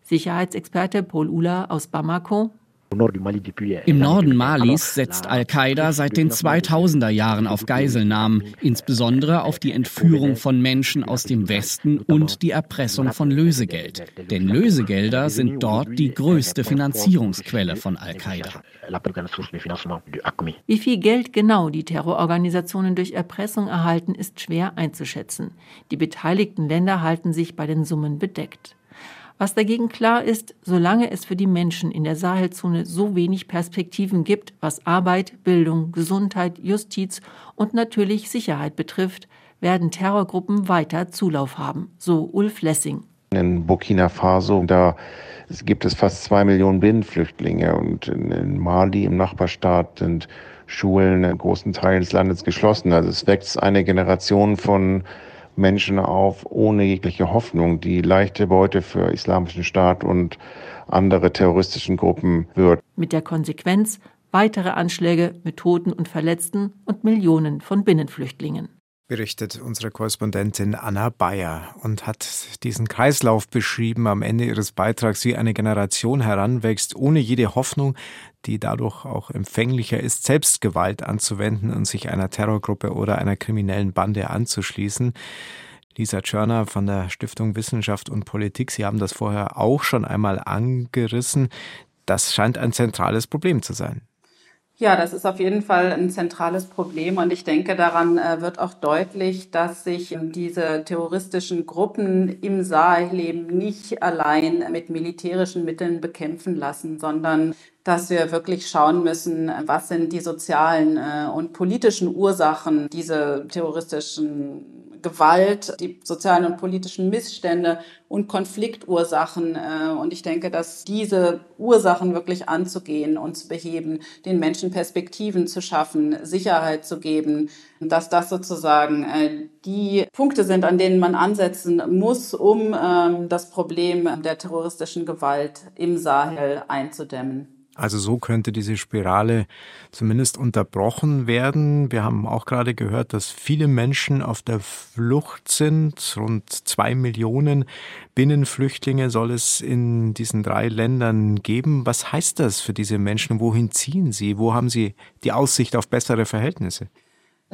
Sicherheitsexperte Paul Ula aus Bamako im Norden Malis setzt Al-Qaida seit den 2000er Jahren auf Geiselnahmen, insbesondere auf die Entführung von Menschen aus dem Westen und die Erpressung von Lösegeld. Denn Lösegelder sind dort die größte Finanzierungsquelle von Al-Qaida. Wie viel Geld genau die Terrororganisationen durch Erpressung erhalten, ist schwer einzuschätzen. Die beteiligten Länder halten sich bei den Summen bedeckt. Was dagegen klar ist, solange es für die Menschen in der Sahelzone so wenig Perspektiven gibt, was Arbeit, Bildung, Gesundheit, Justiz und natürlich Sicherheit betrifft, werden Terrorgruppen weiter Zulauf haben, so Ulf Lessing. In Burkina Faso, da gibt es fast zwei Millionen Binnenflüchtlinge und in Mali, im Nachbarstaat, sind Schulen in großen Teilen des Landes geschlossen. Also es wächst eine Generation von Menschen auf ohne jegliche Hoffnung, die leichte Beute für Islamischen Staat und andere terroristischen Gruppen wird. Mit der Konsequenz weitere Anschläge mit Toten und Verletzten und Millionen von Binnenflüchtlingen berichtet unsere Korrespondentin Anna Bayer und hat diesen Kreislauf beschrieben am Ende ihres Beitrags, wie eine Generation heranwächst, ohne jede Hoffnung, die dadurch auch empfänglicher ist, selbst Gewalt anzuwenden und sich einer Terrorgruppe oder einer kriminellen Bande anzuschließen. Lisa Tschörner von der Stiftung Wissenschaft und Politik, Sie haben das vorher auch schon einmal angerissen. Das scheint ein zentrales Problem zu sein. Ja, das ist auf jeden Fall ein zentrales Problem und ich denke, daran äh, wird auch deutlich, dass sich diese terroristischen Gruppen im Sahel eben nicht allein mit militärischen Mitteln bekämpfen lassen, sondern dass wir wirklich schauen müssen, was sind die sozialen äh, und politischen Ursachen dieser terroristischen Gewalt, die sozialen und politischen Missstände und Konfliktursachen. Äh, und ich denke, dass diese Ursachen wirklich anzugehen und zu beheben, den Menschen Perspektiven zu schaffen, Sicherheit zu geben, dass das sozusagen äh, die Punkte sind, an denen man ansetzen muss, um ähm, das Problem der terroristischen Gewalt im Sahel einzudämmen. Also so könnte diese Spirale zumindest unterbrochen werden. Wir haben auch gerade gehört, dass viele Menschen auf der Flucht sind. Rund zwei Millionen Binnenflüchtlinge soll es in diesen drei Ländern geben. Was heißt das für diese Menschen? Wohin ziehen sie? Wo haben sie die Aussicht auf bessere Verhältnisse?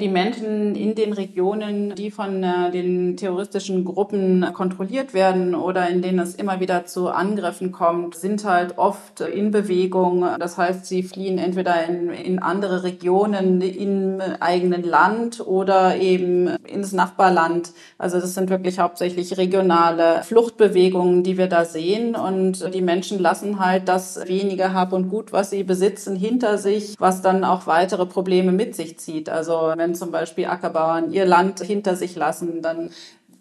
Die Menschen in den Regionen, die von äh, den terroristischen Gruppen kontrolliert werden oder in denen es immer wieder zu Angriffen kommt, sind halt oft in Bewegung. Das heißt, sie fliehen entweder in, in andere Regionen im eigenen Land oder eben ins Nachbarland. Also das sind wirklich hauptsächlich regionale Fluchtbewegungen, die wir da sehen. Und die Menschen lassen halt das wenige Hab und Gut, was sie besitzen, hinter sich, was dann auch weitere Probleme mit sich zieht. Also wenn zum Beispiel Ackerbauern ihr Land hinter sich lassen, dann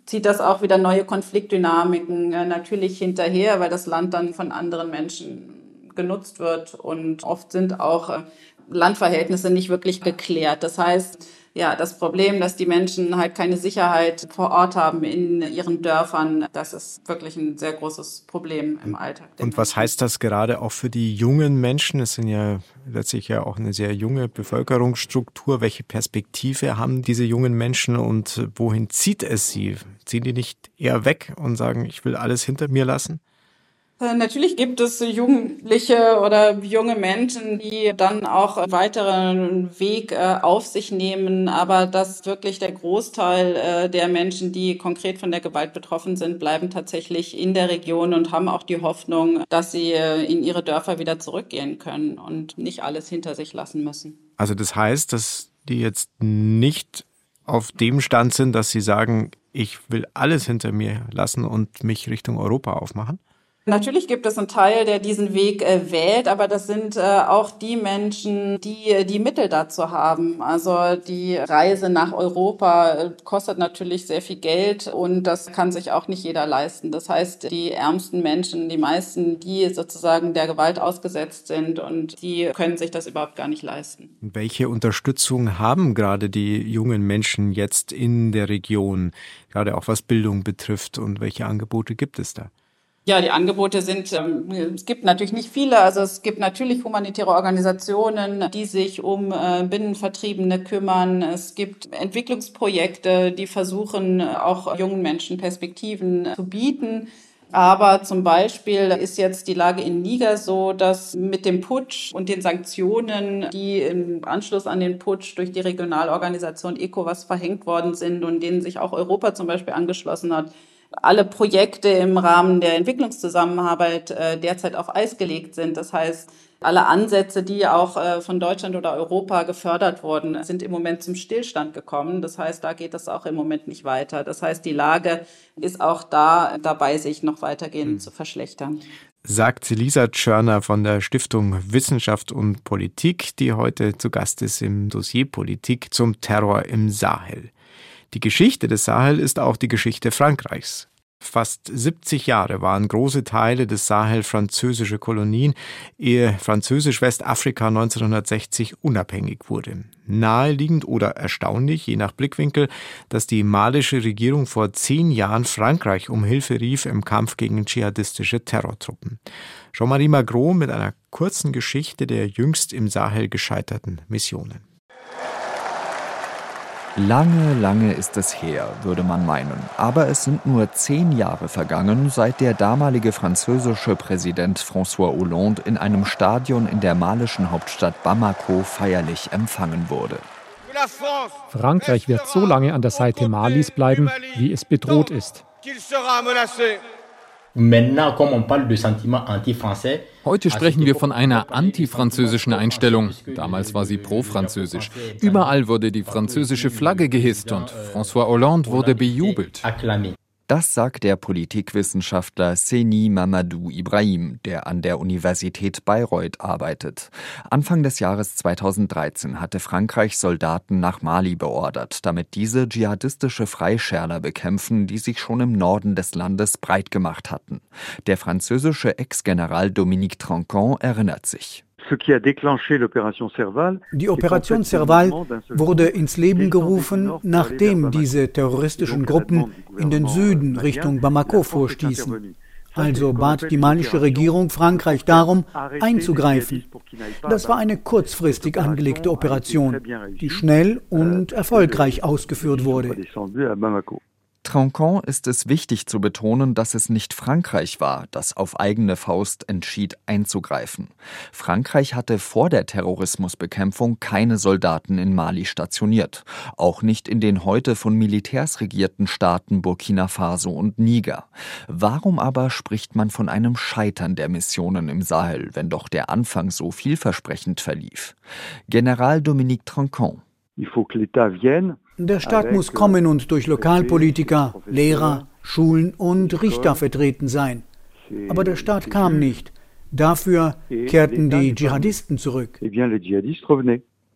zieht das auch wieder neue Konfliktdynamiken äh, natürlich hinterher, weil das Land dann von anderen Menschen genutzt wird und oft sind auch äh, Landverhältnisse nicht wirklich geklärt. Das heißt, ja, das Problem, dass die Menschen halt keine Sicherheit vor Ort haben in ihren Dörfern, das ist wirklich ein sehr großes Problem im Alltag. Und was heißt das gerade auch für die jungen Menschen? Es sind ja letztlich ja auch eine sehr junge Bevölkerungsstruktur. Welche Perspektive haben diese jungen Menschen und wohin zieht es sie? Ziehen die nicht eher weg und sagen, ich will alles hinter mir lassen? Äh, natürlich gibt es Jugendliche oder junge Menschen, die dann auch einen weiteren Weg äh, auf sich nehmen, aber dass wirklich der Großteil äh, der Menschen, die konkret von der Gewalt betroffen sind, bleiben tatsächlich in der Region und haben auch die Hoffnung, dass sie in ihre Dörfer wieder zurückgehen können und nicht alles hinter sich lassen müssen. Also das heißt, dass die jetzt nicht auf dem Stand sind, dass sie sagen, ich will alles hinter mir lassen und mich Richtung Europa aufmachen? Natürlich gibt es einen Teil, der diesen Weg äh, wählt, aber das sind äh, auch die Menschen, die äh, die Mittel dazu haben. Also die Reise nach Europa kostet natürlich sehr viel Geld und das kann sich auch nicht jeder leisten. Das heißt, die ärmsten Menschen, die meisten, die sozusagen der Gewalt ausgesetzt sind und die können sich das überhaupt gar nicht leisten. Welche Unterstützung haben gerade die jungen Menschen jetzt in der Region, gerade auch was Bildung betrifft und welche Angebote gibt es da? Ja, die Angebote sind, ähm, es gibt natürlich nicht viele. Also es gibt natürlich humanitäre Organisationen, die sich um äh, Binnenvertriebene kümmern. Es gibt Entwicklungsprojekte, die versuchen, auch jungen Menschen Perspektiven zu bieten. Aber zum Beispiel ist jetzt die Lage in Niger so, dass mit dem Putsch und den Sanktionen, die im Anschluss an den Putsch durch die Regionalorganisation ECOWAS verhängt worden sind und denen sich auch Europa zum Beispiel angeschlossen hat, alle Projekte im Rahmen der Entwicklungszusammenarbeit äh, derzeit auf Eis gelegt sind. Das heißt, alle Ansätze, die auch äh, von Deutschland oder Europa gefördert wurden, sind im Moment zum Stillstand gekommen. Das heißt, da geht es auch im Moment nicht weiter. Das heißt, die Lage ist auch da dabei, sich noch weitergehend hm. zu verschlechtern. Sagt Lisa Tschörner von der Stiftung Wissenschaft und Politik, die heute zu Gast ist im Dossier Politik zum Terror im Sahel. Die Geschichte des Sahel ist auch die Geschichte Frankreichs. Fast 70 Jahre waren große Teile des Sahel französische Kolonien, ehe Französisch-Westafrika 1960 unabhängig wurde. Naheliegend oder erstaunlich, je nach Blickwinkel, dass die malische Regierung vor zehn Jahren Frankreich um Hilfe rief im Kampf gegen dschihadistische Terrortruppen. Jean-Marie Magro mit einer kurzen Geschichte der jüngst im Sahel gescheiterten Missionen. Lange, lange ist es her, würde man meinen. Aber es sind nur zehn Jahre vergangen, seit der damalige französische Präsident François Hollande in einem Stadion in der malischen Hauptstadt Bamako feierlich empfangen wurde. Frankreich wird so lange an der Seite Malis bleiben, wie es bedroht ist. Heute sprechen wir von einer antifranzösischen Einstellung. Damals war sie pro-französisch. Überall wurde die französische Flagge gehisst und François Hollande wurde bejubelt. Das sagt der Politikwissenschaftler Seni Mamadou Ibrahim, der an der Universität Bayreuth arbeitet. Anfang des Jahres 2013 hatte Frankreich Soldaten nach Mali beordert, damit diese dschihadistische Freischärler bekämpfen, die sich schon im Norden des Landes breit gemacht hatten. Der französische Ex-General Dominique Troncon erinnert sich. Die Operation Serval wurde ins Leben gerufen, nachdem diese terroristischen Gruppen in den Süden Richtung Bamako vorstießen. Also bat die malische Regierung Frankreich darum, einzugreifen. Das war eine kurzfristig angelegte Operation, die schnell und erfolgreich ausgeführt wurde. Troncon ist es wichtig zu betonen, dass es nicht Frankreich war, das auf eigene Faust entschied einzugreifen. Frankreich hatte vor der Terrorismusbekämpfung keine Soldaten in Mali stationiert, auch nicht in den heute von Militärs regierten Staaten Burkina Faso und Niger. Warum aber spricht man von einem Scheitern der Missionen im Sahel, wenn doch der Anfang so vielversprechend verlief? General Dominique Troncon. Der Staat muss kommen und durch Lokalpolitiker, Lehrer, Schulen und Richter vertreten sein. Aber der Staat kam nicht. Dafür kehrten die Dschihadisten zurück.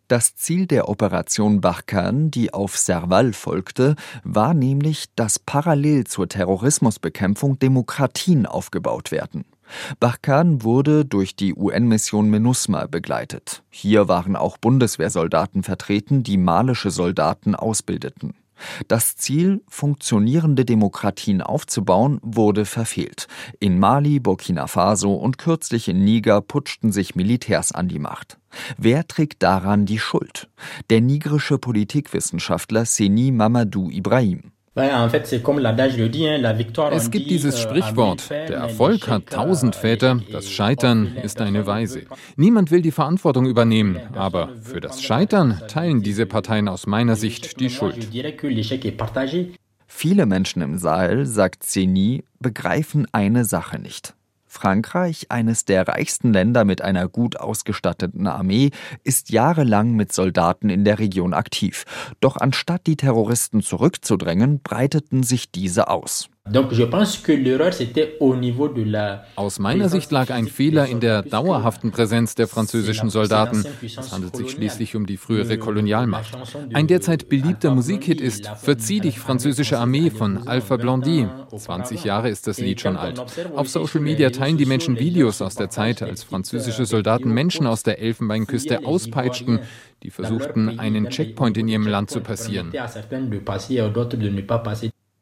Das Ziel der Operation Barkhane, die auf Serval folgte, war nämlich, dass parallel zur Terrorismusbekämpfung Demokratien aufgebaut werden. Barkan wurde durch die UN-Mission MINUSMA begleitet. Hier waren auch Bundeswehrsoldaten vertreten, die malische Soldaten ausbildeten. Das Ziel, funktionierende Demokratien aufzubauen, wurde verfehlt. In Mali, Burkina Faso und kürzlich in Niger putschten sich Militärs an die Macht. Wer trägt daran die Schuld? Der nigrische Politikwissenschaftler Seni Mamadou Ibrahim. Es gibt dieses euh, Sprichwort, der Erfolg hat tausend Väter, das Scheitern ist eine Weise. Niemand will die Verantwortung übernehmen, aber für das Scheitern teilen diese Parteien aus meiner Sicht die Schuld. Viele Menschen im Sahel, sagt Zeni, begreifen eine Sache nicht. Frankreich, eines der reichsten Länder mit einer gut ausgestatteten Armee, ist jahrelang mit Soldaten in der Region aktiv. Doch anstatt die Terroristen zurückzudrängen, breiteten sich diese aus. Aus meiner Sicht lag ein Fehler in der dauerhaften Präsenz der französischen Soldaten. Es handelt sich schließlich um die frühere Kolonialmacht. Ein derzeit beliebter Musikhit ist Verzieh dich, französische Armee von Alpha Blondie. 20 Jahre ist das Lied schon alt. Auf Social Media teilen die Menschen Videos aus der Zeit, als französische Soldaten Menschen aus der Elfenbeinküste auspeitschten, die versuchten, einen Checkpoint in ihrem Land zu passieren.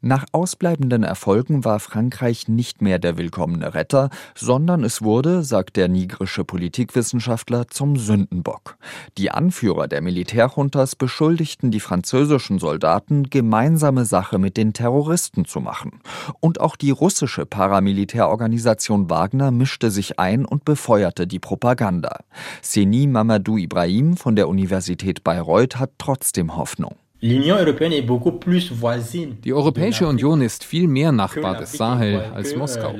Nach ausbleibenden Erfolgen war Frankreich nicht mehr der willkommene Retter, sondern es wurde, sagt der nigrische Politikwissenschaftler, zum Sündenbock. Die Anführer der Militärjuntas beschuldigten die französischen Soldaten, gemeinsame Sache mit den Terroristen zu machen. Und auch die russische Paramilitärorganisation Wagner mischte sich ein und befeuerte die Propaganda. Seni Mamadou Ibrahim von der Universität Bayreuth hat trotzdem Hoffnung. Die Europäische Union ist viel mehr Nachbar des Sahel als euh, Moskau.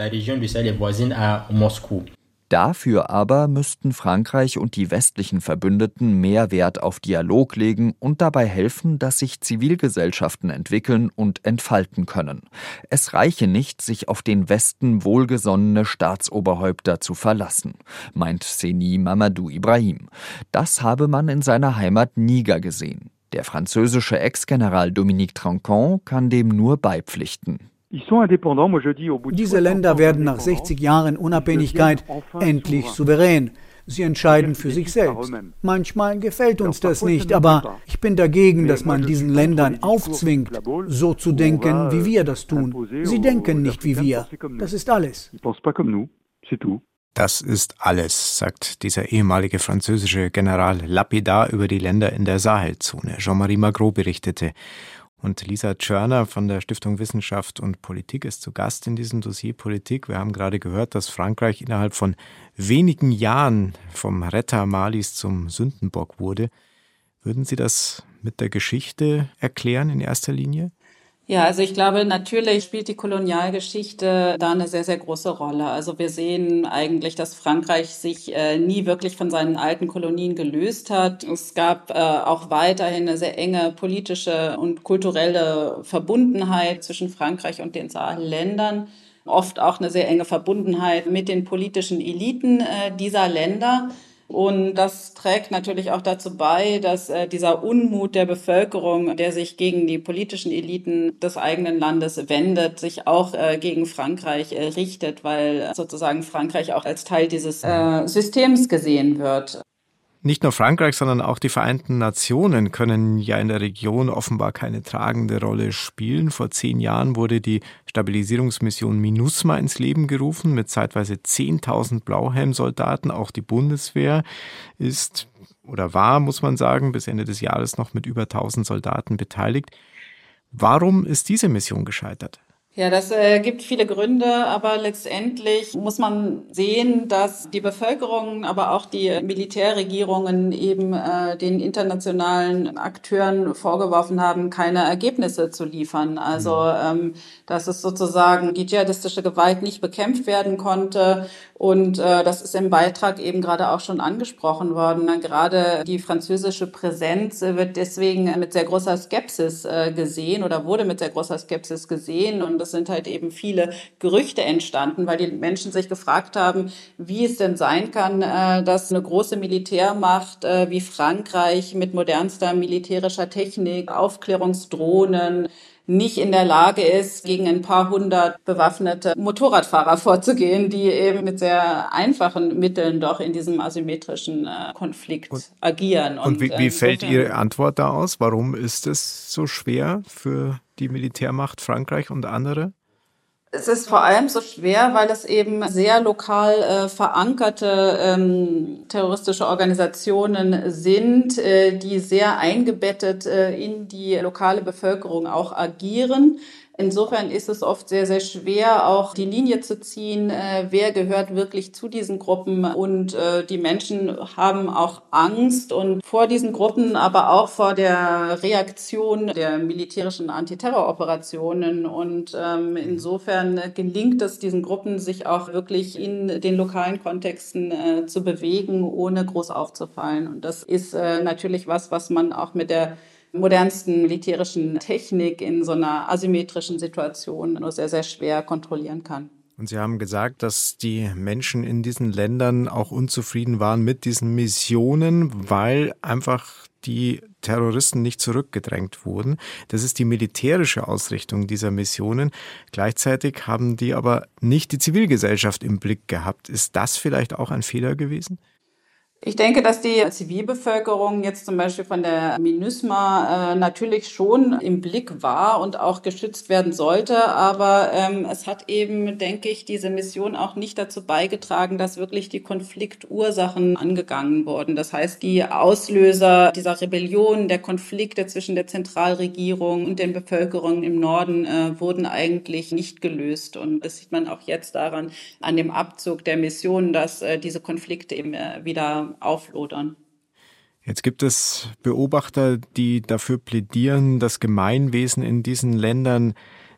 Dafür aber müssten Frankreich und die westlichen Verbündeten mehr Wert auf Dialog legen und dabei helfen, dass sich Zivilgesellschaften entwickeln und entfalten können. Es reiche nicht, sich auf den Westen wohlgesonnene Staatsoberhäupter zu verlassen, meint Seni Mamadou Ibrahim. Das habe man in seiner Heimat Niger gesehen. Der französische Ex-General Dominique Troncon kann dem nur beipflichten. Diese Länder werden nach 60 Jahren Unabhängigkeit endlich souverän. Sie entscheiden für sich selbst. Manchmal gefällt uns das nicht, aber ich bin dagegen, dass man diesen Ländern aufzwingt, so zu denken, wie wir das tun. Sie denken nicht wie wir. Das ist alles. Das ist alles, sagt dieser ehemalige französische General lapidar über die Länder in der Sahelzone. Jean-Marie Magro berichtete. Und Lisa Tschörner von der Stiftung Wissenschaft und Politik ist zu Gast in diesem Dossier Politik. Wir haben gerade gehört, dass Frankreich innerhalb von wenigen Jahren vom Retter Malis zum Sündenbock wurde. Würden Sie das mit der Geschichte erklären in erster Linie? Ja, also ich glaube, natürlich spielt die Kolonialgeschichte da eine sehr, sehr große Rolle. Also wir sehen eigentlich, dass Frankreich sich äh, nie wirklich von seinen alten Kolonien gelöst hat. Es gab äh, auch weiterhin eine sehr enge politische und kulturelle Verbundenheit zwischen Frankreich und den Sahelländern. Oft auch eine sehr enge Verbundenheit mit den politischen Eliten äh, dieser Länder. Und das trägt natürlich auch dazu bei, dass äh, dieser Unmut der Bevölkerung, der sich gegen die politischen Eliten des eigenen Landes wendet, sich auch äh, gegen Frankreich äh, richtet, weil sozusagen Frankreich auch als Teil dieses äh, Systems gesehen wird. Nicht nur Frankreich, sondern auch die Vereinten Nationen können ja in der Region offenbar keine tragende Rolle spielen. Vor zehn Jahren wurde die Stabilisierungsmission MINUSMA ins Leben gerufen mit zeitweise 10.000 Blauhelmsoldaten. Auch die Bundeswehr ist oder war, muss man sagen, bis Ende des Jahres noch mit über 1000 Soldaten beteiligt. Warum ist diese Mission gescheitert? Ja, das äh, gibt viele Gründe, aber letztendlich muss man sehen, dass die Bevölkerung, aber auch die Militärregierungen eben äh, den internationalen Akteuren vorgeworfen haben, keine Ergebnisse zu liefern. Also, mhm. ähm, dass es sozusagen die dschihadistische Gewalt nicht bekämpft werden konnte und äh, das ist im Beitrag eben gerade auch schon angesprochen worden. Gerade die französische Präsenz wird deswegen mit sehr großer Skepsis äh, gesehen oder wurde mit sehr großer Skepsis gesehen. Und es sind halt eben viele Gerüchte entstanden, weil die Menschen sich gefragt haben, wie es denn sein kann, äh, dass eine große Militärmacht äh, wie Frankreich mit modernster militärischer Technik, Aufklärungsdrohnen, nicht in der Lage ist, gegen ein paar hundert bewaffnete Motorradfahrer vorzugehen, die eben mit sehr einfachen Mitteln doch in diesem asymmetrischen äh, Konflikt und, agieren. Und, und wie, wie äh, fällt Ihre Antwort da aus? Warum ist es so schwer für die Militärmacht Frankreich und andere? Es ist vor allem so schwer, weil es eben sehr lokal äh, verankerte ähm, terroristische Organisationen sind, äh, die sehr eingebettet äh, in die lokale Bevölkerung auch agieren. Insofern ist es oft sehr, sehr schwer, auch die Linie zu ziehen, äh, wer gehört wirklich zu diesen Gruppen. Und äh, die Menschen haben auch Angst und vor diesen Gruppen, aber auch vor der Reaktion der militärischen Antiterroroperationen. Und ähm, insofern gelingt es diesen Gruppen, sich auch wirklich in den lokalen Kontexten äh, zu bewegen, ohne groß aufzufallen. Und das ist äh, natürlich was, was man auch mit der modernsten militärischen Technik in so einer asymmetrischen Situation nur sehr, sehr schwer kontrollieren kann. Und Sie haben gesagt, dass die Menschen in diesen Ländern auch unzufrieden waren mit diesen Missionen, weil einfach die Terroristen nicht zurückgedrängt wurden. Das ist die militärische Ausrichtung dieser Missionen. Gleichzeitig haben die aber nicht die Zivilgesellschaft im Blick gehabt. Ist das vielleicht auch ein Fehler gewesen? Ich denke, dass die Zivilbevölkerung jetzt zum Beispiel von der MINUSMA äh, natürlich schon im Blick war und auch geschützt werden sollte. Aber ähm, es hat eben, denke ich, diese Mission auch nicht dazu beigetragen, dass wirklich die Konfliktursachen angegangen wurden. Das heißt, die Auslöser dieser Rebellion, der Konflikte zwischen der Zentralregierung und den Bevölkerungen im Norden äh, wurden eigentlich nicht gelöst. Und das sieht man auch jetzt daran, an dem Abzug der Mission, dass äh, diese Konflikte eben äh, auflodern. Jetzt gibt es Beobachter, die dafür plädieren, das Gemeinwesen in diesen Ländern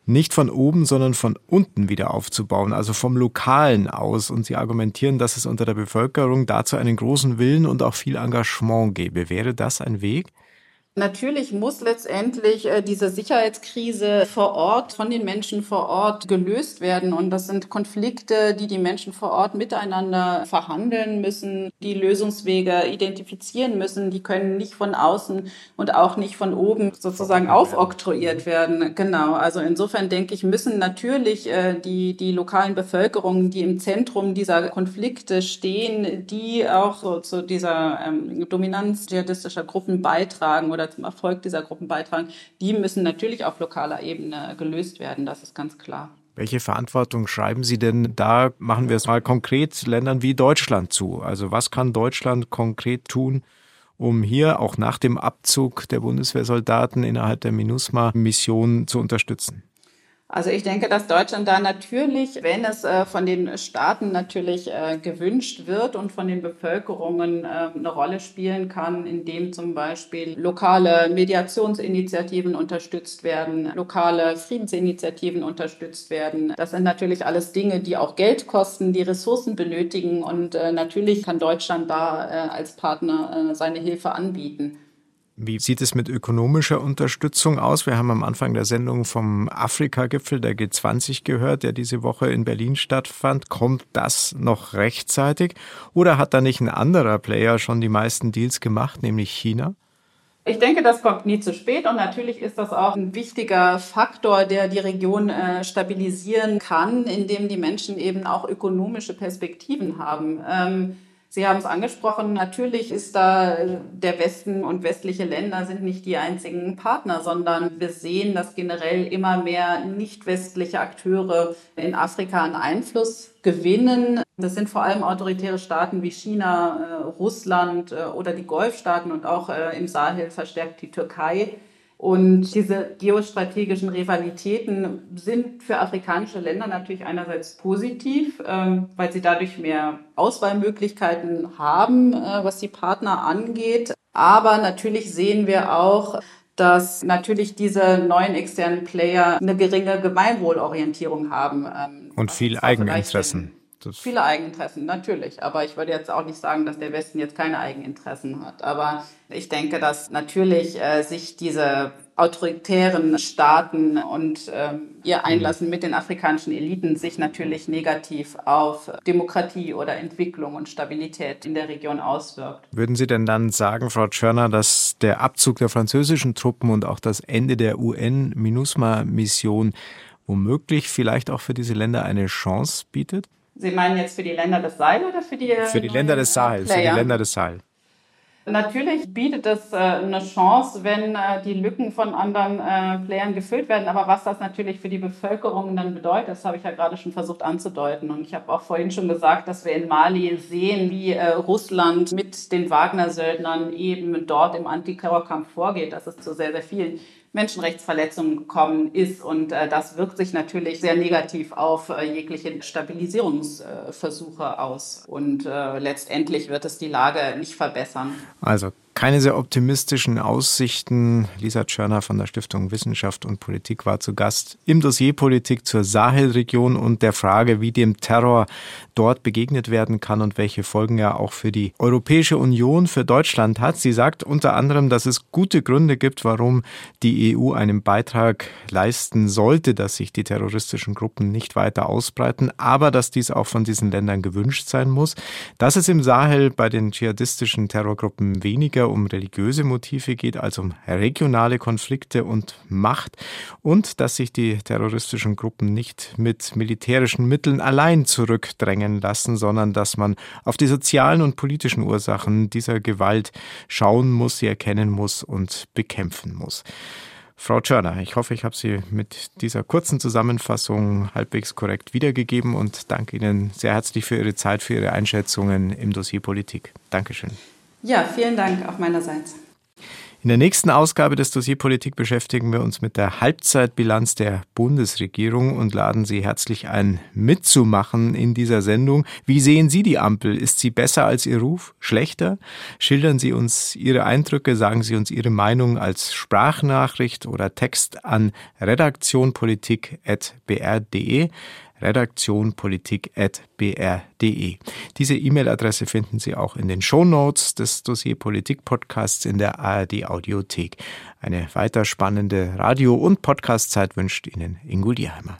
nicht von oben, sondern von unten wieder aufzubauen, also vom Lokalen aus. Und sie argumentieren, dass es unter der Bevölkerung dazu einen großen Willen und auch viel Engagement gäbe. Wäre das ein Weg? Natürlich muss letztendlich äh, diese Sicherheitskrise vor Ort von den Menschen vor Ort gelöst werden. Und das sind Konflikte, die die Menschen vor Ort miteinander verhandeln müssen, die Lösungswege identifizieren müssen. Die können nicht von außen und auch nicht von oben sozusagen aufoktroyiert werden. Genau. Also insofern denke ich, müssen natürlich äh, die, die lokalen Bevölkerungen, die im Zentrum dieser Konflikte stehen, die auch so zu dieser ähm, Dominanz dschihadistischer Gruppen beitragen oder zum Erfolg dieser Gruppen beitragen, die müssen natürlich auf lokaler Ebene gelöst werden, das ist ganz klar. Welche Verantwortung schreiben Sie denn da, machen wir es mal konkret, Ländern wie Deutschland zu? Also was kann Deutschland konkret tun, um hier auch nach dem Abzug der Bundeswehrsoldaten innerhalb der MINUSMA-Mission zu unterstützen? Also ich denke, dass Deutschland da natürlich, wenn es äh, von den Staaten natürlich äh, gewünscht wird und von den Bevölkerungen äh, eine Rolle spielen kann, indem zum Beispiel lokale Mediationsinitiativen unterstützt werden, lokale Friedensinitiativen unterstützt werden. Das sind natürlich alles Dinge, die auch Geld kosten, die Ressourcen benötigen und natürlich kann Deutschland da als Partner seine Hilfe anbieten. Wie sieht es mit ökonomischer Unterstützung aus? Wir haben am Anfang der Sendung vom Afrika-Gipfel der G20 gehört, der diese Woche in Berlin stattfand. Kommt das noch rechtzeitig? Oder hat da nicht ein anderer Player schon die meisten Deals gemacht, nämlich China? Ich denke, das kommt nie zu spät und natürlich ist das auch ein wichtiger Faktor, der die Region äh, stabilisieren kann, indem die Menschen eben auch ökonomische Perspektiven haben. Ähm, Sie haben es angesprochen, natürlich ist da der Westen und westliche Länder sind nicht die einzigen Partner, sondern wir sehen, dass generell immer mehr nicht westliche Akteure in Afrika einen Einfluss gewinnen. Das sind vor allem autoritäre Staaten wie China, äh, Russland äh, oder die Golfstaaten und auch äh, im Sahel verstärkt die Türkei Und diese geostrategischen Rivalitäten sind für afrikanische Länder natürlich einerseits positiv, ähm, weil sie dadurch mehr Auswahlmöglichkeiten haben, äh, was die Partner angeht. Aber natürlich sehen wir auch, dass natürlich diese neuen externen Player eine geringe Gemeinwohlorientierung haben. Ähm, Und viel Eigeninteressen. Das Viele Eigeninteressen, natürlich. Aber ich würde jetzt auch nicht sagen, dass der Westen jetzt keine Eigeninteressen hat. Aber ich denke, dass natürlich äh, sich diese autoritären Staaten und ähm, ihr Einlassen mit den afrikanischen Eliten sich natürlich negativ auf Demokratie oder Entwicklung und Stabilität in der Region auswirkt. Würden Sie denn dann sagen, Frau Tschörner, dass der Abzug der französischen Truppen und auch das Ende der UN-MINUSMA-Mission womöglich vielleicht auch für diese Länder eine Chance bietet? Sie meinen jetzt für die Länder des Sahel oder für die Für die Länder des Sahel, für die Länder des Sahel. Natürlich bietet es äh, eine Chance, wenn äh, die Lücken von anderen äh, Playern gefüllt werden. Aber was das natürlich für die Bevölkerung dann bedeutet, das habe ich ja gerade schon versucht anzudeuten. Und ich habe auch vorhin schon gesagt, dass wir in Mali sehen, wie Russland mit den Wagner-Söldnern eben dort im Antiterrorkampf vorgeht, dass es zu sehr, sehr vielen Menschenrechtsverletzungen gekommen ist. Und äh, das wirkt sich natürlich sehr negativ auf äh, jegliche Stabilisierungsversuche aus. Und äh, letztendlich wird es die Lage nicht verbessern. Also keine sehr optimistischen Aussichten. Lisa Tschörner von der Stiftung Wissenschaft und Politik war zu Gast im Dossier Politik zur Sahelregion und der Frage, wie dem Terror dort begegnet werden kann und welche Folgen er auch für die Europäische Union, für Deutschland hat. Sie sagt unter anderem, dass es gute Gründe gibt, warum die EU einen Beitrag leisten sollte, dass sich die terroristischen Gruppen nicht weiter ausbreiten, aber dass dies auch von diesen Ländern gewünscht sein muss. Dass es im Sahel bei den dschihadistischen Terrorgruppen um religiöse Motive geht als um regionale Konflikte und Macht und dass sich die terroristischen Gruppen nicht mit militärischen Mitteln allein zurückdrängen lassen, sondern dass man auf die sozialen und politischen Ursachen dieser Gewalt schauen muss, sie erkennen muss und bekämpfen muss. Frau Tschörner, ich hoffe, ich habe Sie mit dieser kurzen Zusammenfassung halbwegs korrekt wiedergegeben und danke Ihnen sehr herzlich für Ihre Zeit, für Ihre Einschätzungen im Dossier Politik. Dankeschön. Ja, vielen Dank auch meinerseits. In der nächsten Ausgabe des Dossier Politik beschäftigen wir uns mit der Halbzeitbilanz der Bundesregierung und laden Sie herzlich ein, mitzumachen in dieser Sendung. Wie sehen Sie die Ampel? Ist sie besser als Ihr Ruf? Schlechter? Schildern Sie uns Ihre Eindrücke, sagen Sie uns Ihre Meinung als Sprachnachricht oder Text an redaktionpolitik.br.de redaktionpolitik.br.de. Diese E-Mail-Adresse finden Sie auch in den Shownotes des Dossier Politik Podcasts in der ARD Audiothek. Eine weiter spannende Radio- und Podcastzeit wünscht Ihnen Ingo Dierheimer.